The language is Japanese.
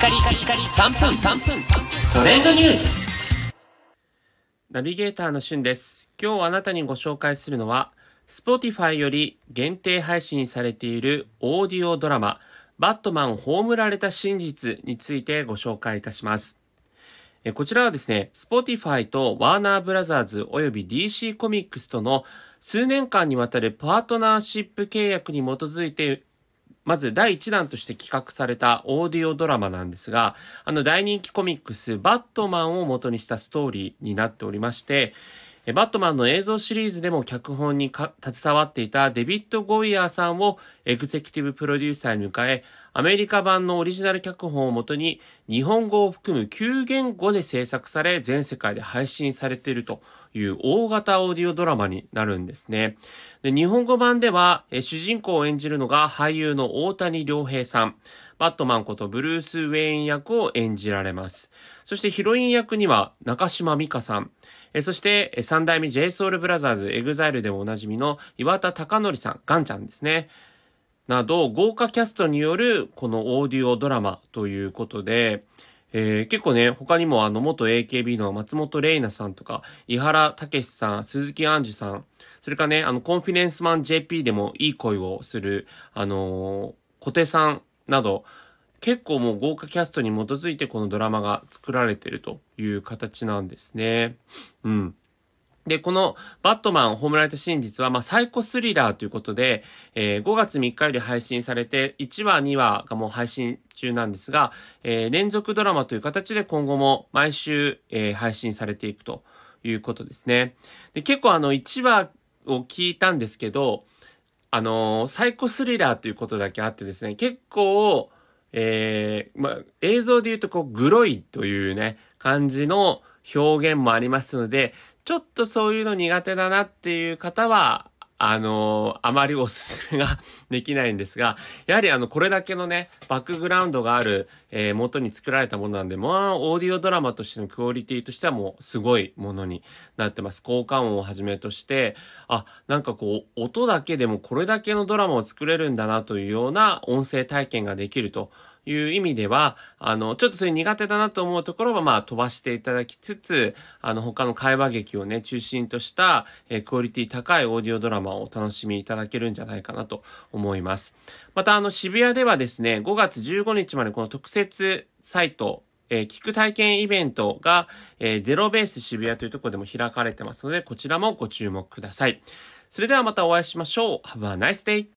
カリカリカリ3分3分トレンドニュースナビゲーターのしゅんです。今日あなたにご紹介するのは、Spotify より限定配信されているオーディオドラマ、バットマン葬られた真実についてご紹介いたします。えこちらはですね、Spotify とワーナーブラザーズおよび DC コミックスとの数年間にわたるパートナーシップ契約に基づいてまず第1弾として企画されたオーディオドラマなんですが、あの大人気コミックスバットマンを元にしたストーリーになっておりまして、バットマンの映像シリーズでも脚本に携わっていたデビッド・ゴイヤーさんをエグゼクティブプロデューサーに迎え、アメリカ版のオリジナル脚本をもとに日本語を含む9言語で制作され全世界で配信されているという大型オーディオドラマになるんですね。で日本語版では主人公を演じるのが俳優の大谷良平さん。バットマンことブルース・ウェイン役を演じられます。そしてヒロイン役には中島美嘉さん。そして三代目 JSOULBROTHERS エグザイルでもおなじみの岩田剛典さん、ガンちゃんですね。など豪華キャストによるこのオーディオドラマということで、えー結構ね、他にもあの元 AKB の松井玲奈さんとか、伊原剛志さん、鈴木杏樹さん、それからね、あの、コンフィデンスマン JP でもいい声をする、あのー小手さんなど、結構もう豪華キャストに基づいてこのドラマが作られてるという形なんですね。うん。で、このバットマン葬られた真実は、まあ、サイコスリラーということで、えー5月3日より配信されて、1話、2話がもう配信中なんですが、えー連続ドラマという形で今後も毎週、えー配信されていくということですね。で、結構あの、1話を聞いたんですけど、あのサイコスリラーということだけあってですね、結構、えーまあ、映像で言うとこう、グロいというね、感じの表現もありますので、ちょっとそういうの苦手だなっていう方は、あのあまりおすすめが できないんですが、やはりあの、これだけのね、バックグラウンドがある、えー元に作られたものなんで、まあ、オーディオドラマとしてのクオリティとしてはもう、すごいものになってます。効果音をはじめとして、あ、なんかこう、音だけでもこれだけのドラマを作れるんだなというような音声体験ができるという意味では、あの、ちょっとそれ苦手だなと思うところは、まあ、飛ばしていただきつつ、あの、他の会話劇をね、中心とした、えークオリティ高いオーディオドラマをお楽しみいただけるんじゃないかなと思います。また、あの、渋谷ではですね、5月15日までこの特設サイト、えー聞く体験イベントが、えーゼロベース渋谷というところでも開かれてますので、こちらもご注目ください。それではまたお会いしましょう。Have a nice day!